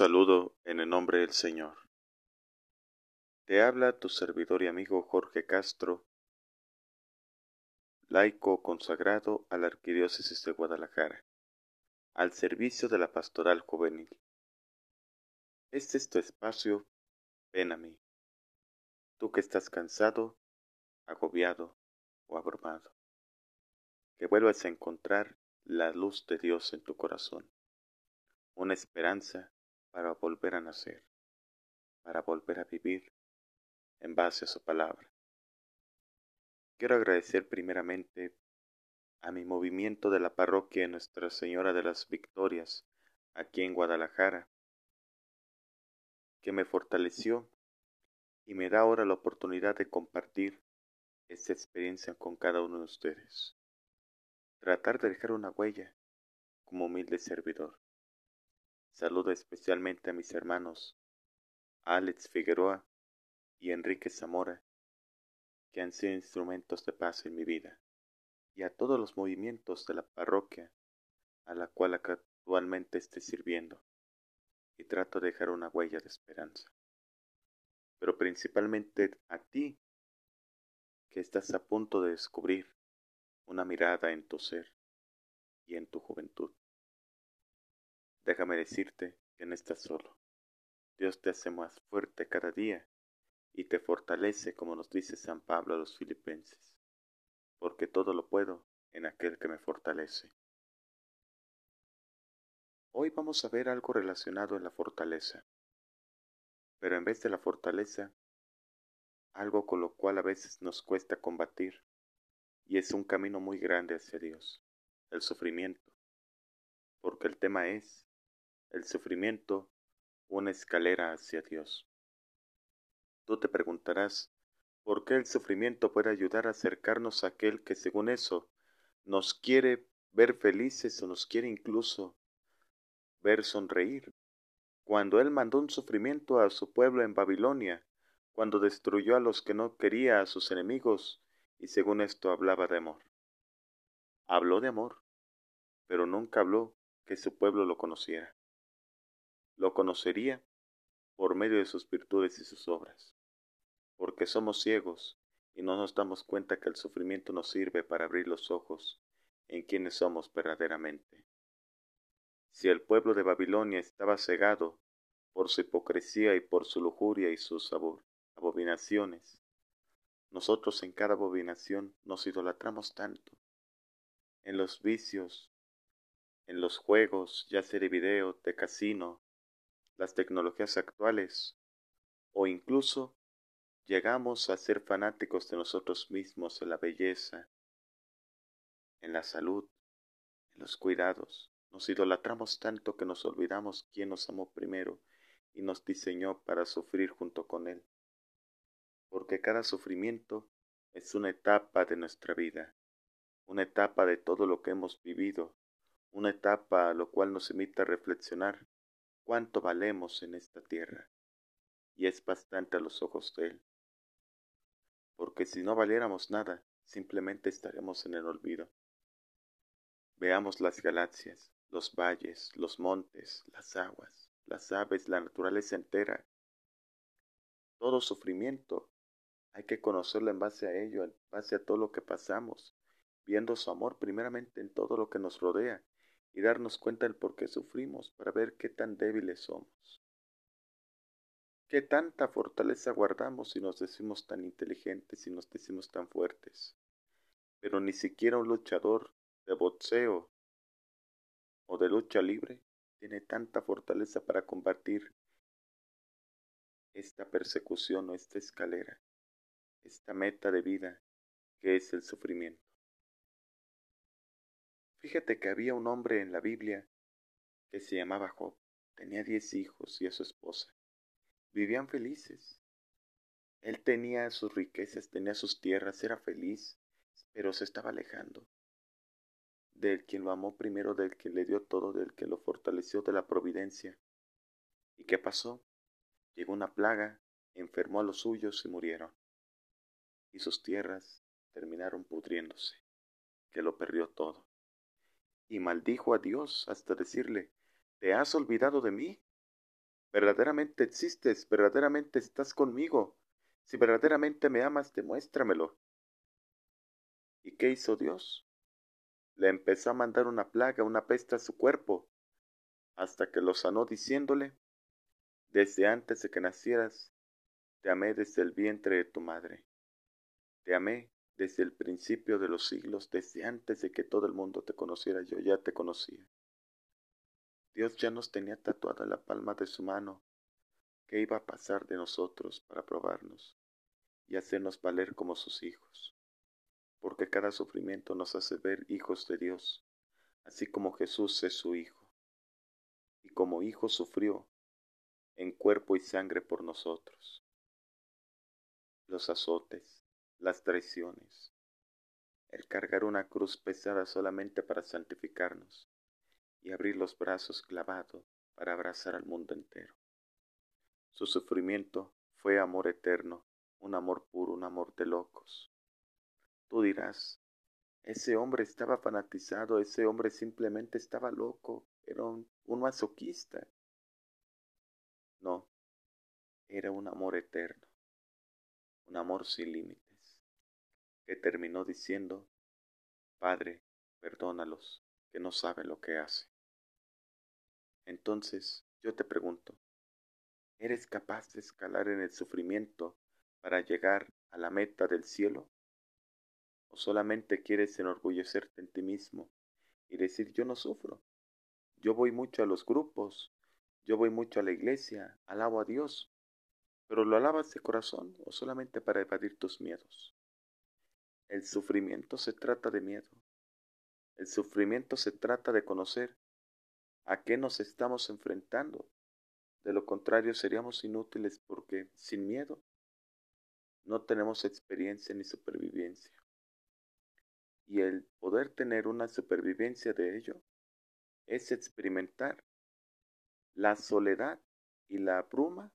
saludo en el nombre del Señor. Te habla tu servidor y amigo Jorge Castro, laico consagrado a la Arquidiócesis de Guadalajara, al servicio de la pastoral juvenil. Este es tu espacio, ven a mí. Tú que estás cansado, agobiado o abrumado, que vuelvas a encontrar la luz de Dios en tu corazón, una esperanza para volver a nacer, para volver a vivir en base a su palabra. Quiero agradecer primeramente a mi movimiento de la parroquia Nuestra Señora de las Victorias, aquí en Guadalajara, que me fortaleció y me da ahora la oportunidad de compartir esta experiencia con cada uno de ustedes. Tratar de dejar una huella como humilde servidor. Saludo especialmente a mis hermanos Alex Figueroa y Enrique Zamora, que han sido instrumentos de paz en mi vida, y a todos los movimientos de la parroquia a la cual actualmente estoy sirviendo, y trato de dejar una huella de esperanza. Pero principalmente a ti, que estás a punto de descubrir una mirada en tu ser y en tu juventud. Déjame decirte que no estás solo. Dios te hace más fuerte cada día y te fortalece como nos dice San Pablo a los filipenses, porque todo lo puedo en aquel que me fortalece. Hoy vamos a ver algo relacionado en la fortaleza, pero en vez de la fortaleza, algo con lo cual a veces nos cuesta combatir, y es un camino muy grande hacia Dios, el sufrimiento, porque el tema es el sufrimiento una escalera hacia Dios. Tú te preguntarás, ¿por qué el sufrimiento puede ayudar a acercarnos a aquel que según eso nos quiere ver felices o nos quiere incluso ver sonreír? Cuando Él mandó un sufrimiento a su pueblo en Babilonia, cuando destruyó a los que no quería a sus enemigos, y según esto hablaba de amor. Habló de amor, pero nunca habló que su pueblo lo conociera lo conocería por medio de sus virtudes y sus obras, porque somos ciegos y no nos damos cuenta que el sufrimiento nos sirve para abrir los ojos en quienes somos verdaderamente. Si el pueblo de Babilonia estaba cegado por su hipocresía y por su lujuria y sus abominaciones, nosotros en cada abominación nos idolatramos tanto, en los vicios, en los juegos, ya sea de video, de casino, las tecnologías actuales o incluso llegamos a ser fanáticos de nosotros mismos en la belleza, en la salud, en los cuidados. Nos idolatramos tanto que nos olvidamos quién nos amó primero y nos diseñó para sufrir junto con Él. Porque cada sufrimiento es una etapa de nuestra vida, una etapa de todo lo que hemos vivido, una etapa a lo cual nos invita a reflexionar cuánto valemos en esta tierra. Y es bastante a los ojos de Él. Porque si no valiéramos nada, simplemente estaremos en el olvido. Veamos las galaxias, los valles, los montes, las aguas, las aves, la naturaleza entera. Todo sufrimiento hay que conocerlo en base a ello, en base a todo lo que pasamos, viendo su amor primeramente en todo lo que nos rodea y darnos cuenta del por qué sufrimos para ver qué tan débiles somos. ¿Qué tanta fortaleza guardamos si nos decimos tan inteligentes y nos decimos tan fuertes? Pero ni siquiera un luchador de boxeo o de lucha libre tiene tanta fortaleza para combatir esta persecución o esta escalera, esta meta de vida que es el sufrimiento. Fíjate que había un hombre en la Biblia que se llamaba Job, tenía diez hijos y a su esposa. Vivían felices. Él tenía sus riquezas, tenía sus tierras, era feliz, pero se estaba alejando del quien lo amó primero, del que le dio todo, del que lo fortaleció, de la providencia. ¿Y qué pasó? Llegó una plaga, enfermó a los suyos y murieron. Y sus tierras terminaron pudriéndose, que lo perdió todo. Y maldijo a Dios hasta decirle, ¿te has olvidado de mí? Verdaderamente existes, verdaderamente estás conmigo. Si verdaderamente me amas, demuéstramelo. ¿Y qué hizo Dios? le empezó a mandar una plaga, una peste a su cuerpo, hasta que lo sanó diciéndole, desde antes de que nacieras, te amé desde el vientre de tu madre. Te amé desde el principio de los siglos, desde antes de que todo el mundo te conociera, yo ya te conocía. Dios ya nos tenía tatuada la palma de su mano que iba a pasar de nosotros para probarnos y hacernos valer como sus hijos porque cada sufrimiento nos hace ver hijos de Dios, así como Jesús es su Hijo. Y como Hijo sufrió en cuerpo y sangre por nosotros. Los azotes, las traiciones, el cargar una cruz pesada solamente para santificarnos y abrir los brazos clavados para abrazar al mundo entero. Su sufrimiento fue amor eterno, un amor puro, un amor de locos, Tú dirás, ese hombre estaba fanatizado, ese hombre simplemente estaba loco, era un, masoquista. No, era un amor eterno, un amor sin límites, terminó diciendo, Padre, perdónalos, que no saben lo que hacen. Entonces, yo te pregunto, ¿eres capaz de escalar en el sufrimiento para llegar a la meta del cielo? ¿O solamente quieres enorgullecerte en ti mismo y decir yo no sufro? Yo voy mucho a los grupos, yo voy mucho a la iglesia, alabo a Dios, pero ¿lo alabas de corazón o solamente para evadir tus miedos? El sufrimiento se trata de miedo. El sufrimiento se trata de conocer a qué nos estamos enfrentando. De lo contrario seríamos inútiles porque sin miedo no tenemos experiencia ni supervivencia y el poder tener una supervivencia de ello es experimentar la soledad y la bruma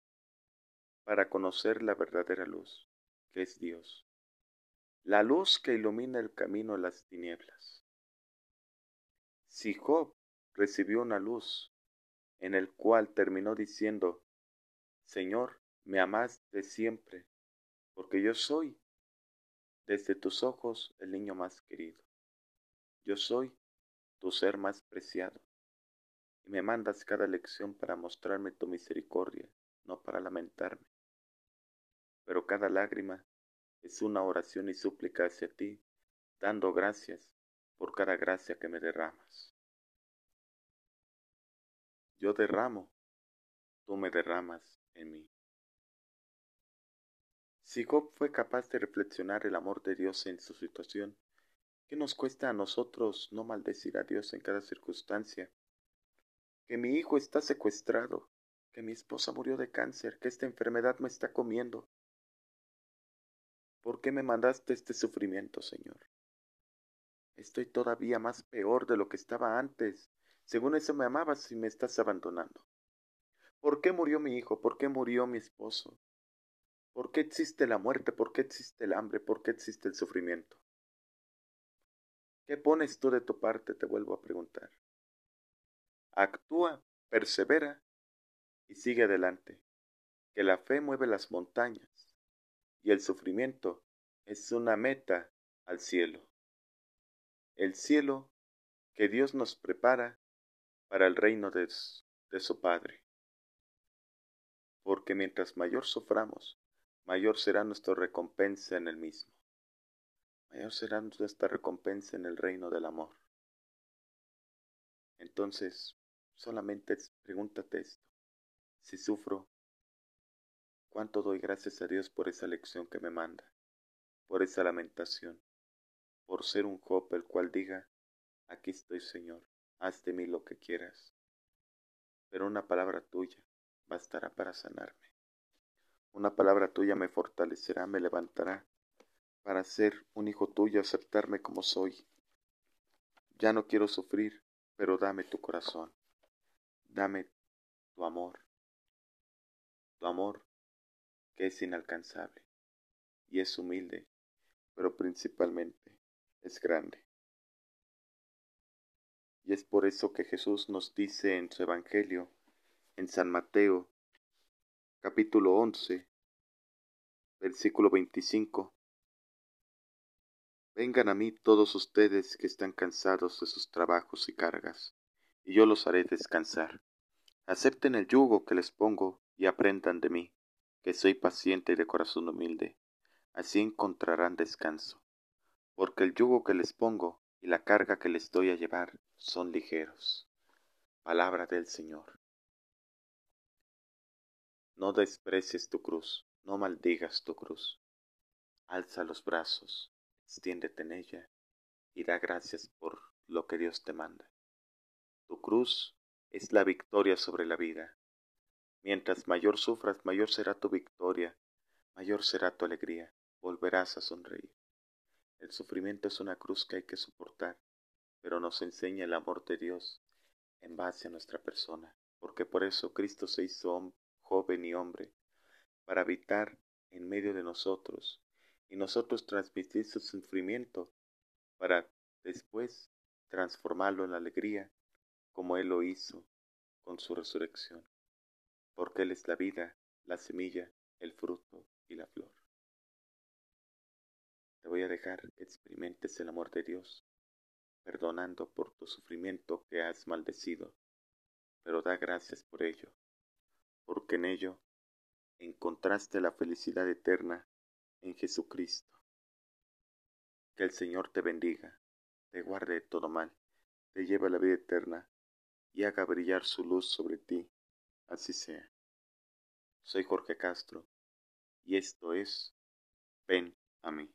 para conocer la verdadera luz, que es Dios, la luz que ilumina el camino a las tinieblas. Si Job recibió una luz en el cual terminó diciendo, Señor, me amaste siempre, porque yo soy desde tus ojos el niño más querido. Yo soy tu ser más preciado, y me mandas cada lección para mostrarme tu misericordia, no para lamentarme. Pero cada lágrima es una oración y súplica hacia ti, dando gracias por cada gracia que me derramas. Yo derramo, tú me derramas en mí. Si Job fue capaz de reflexionar el amor de Dios en su situación, ¿Qué nos cuesta a nosotros no maldecir a Dios en cada circunstancia? Que mi hijo está secuestrado, que mi esposa murió de cáncer, que esta enfermedad me está comiendo. ¿Por qué me mandaste este sufrimiento, Señor? Estoy todavía más peor de lo que estaba antes. Según eso me amabas y me estás abandonando. ¿Por qué murió mi hijo? ¿Por qué murió mi esposo? ¿Por qué existe la muerte? ¿Por qué existe el hambre? ¿Por qué existe el sufrimiento? ¿Qué pones tú de tu parte? Te vuelvo a preguntar. Actúa, persevera y sigue adelante, que la fe mueve las montañas y el sufrimiento es una meta al cielo. El cielo que Dios nos prepara para el reino de, de su Padre. Porque mientras mayor suframos, mayor será nuestra recompensa en el mismo. Mayor será nuestra recompensa en el reino del amor. Entonces, solamente pregúntate esto. Si sufro, ¿cuánto doy gracias a Dios por esa lección que me manda? Por esa lamentación, por ser un Job el cual diga, aquí estoy Señor, haz de mí lo que quieras. Pero una palabra tuya bastará para sanarme. Una palabra tuya me fortalecerá, me levantará para ser un hijo tuyo, aceptarme como soy. Ya no quiero sufrir, pero dame tu corazón, dame tu amor, tu amor que es inalcanzable y es humilde, pero principalmente es grande. Y es por eso que Jesús nos dice en su Evangelio, en San Mateo, capítulo 11, versículo 25. Vengan a mí todos ustedes que están cansados de sus trabajos y cargas, y yo los haré descansar. Acepten el yugo que les pongo y aprendan de mí, que soy paciente y de corazón humilde. Así encontrarán descanso, porque el yugo que les pongo y la carga que les doy a llevar son ligeros. Palabra del Señor. No desprecies tu cruz, no maldigas tu cruz. Alza los brazos, extiéndete en ella y da gracias por lo que Dios te manda. Tu cruz es la victoria sobre la vida. Mientras mayor sufras, mayor será tu victoria, mayor será tu alegría, volverás a sonreír. El sufrimiento es una cruz que hay que soportar, pero nos enseña el amor de Dios en base a nuestra persona, porque por eso Cristo se hizo joven y hombre, para habitar en medio de nosotros y nosotros transmitir su sufrimiento para después transformarlo en alegría como Él lo hizo con su resurrección, porque Él es la vida, la semilla, el fruto y la flor. Te voy a dejar que experimentes el amor de Dios, perdonando por tu sufrimiento que has maldecido, pero da gracias por ello porque en ello encontraste la felicidad eterna en Jesucristo. Que el Señor te bendiga, te guarde de todo mal, te lleve a la vida eterna y haga brillar su luz sobre ti. Así sea. Soy Jorge Castro y esto es Ven a mí.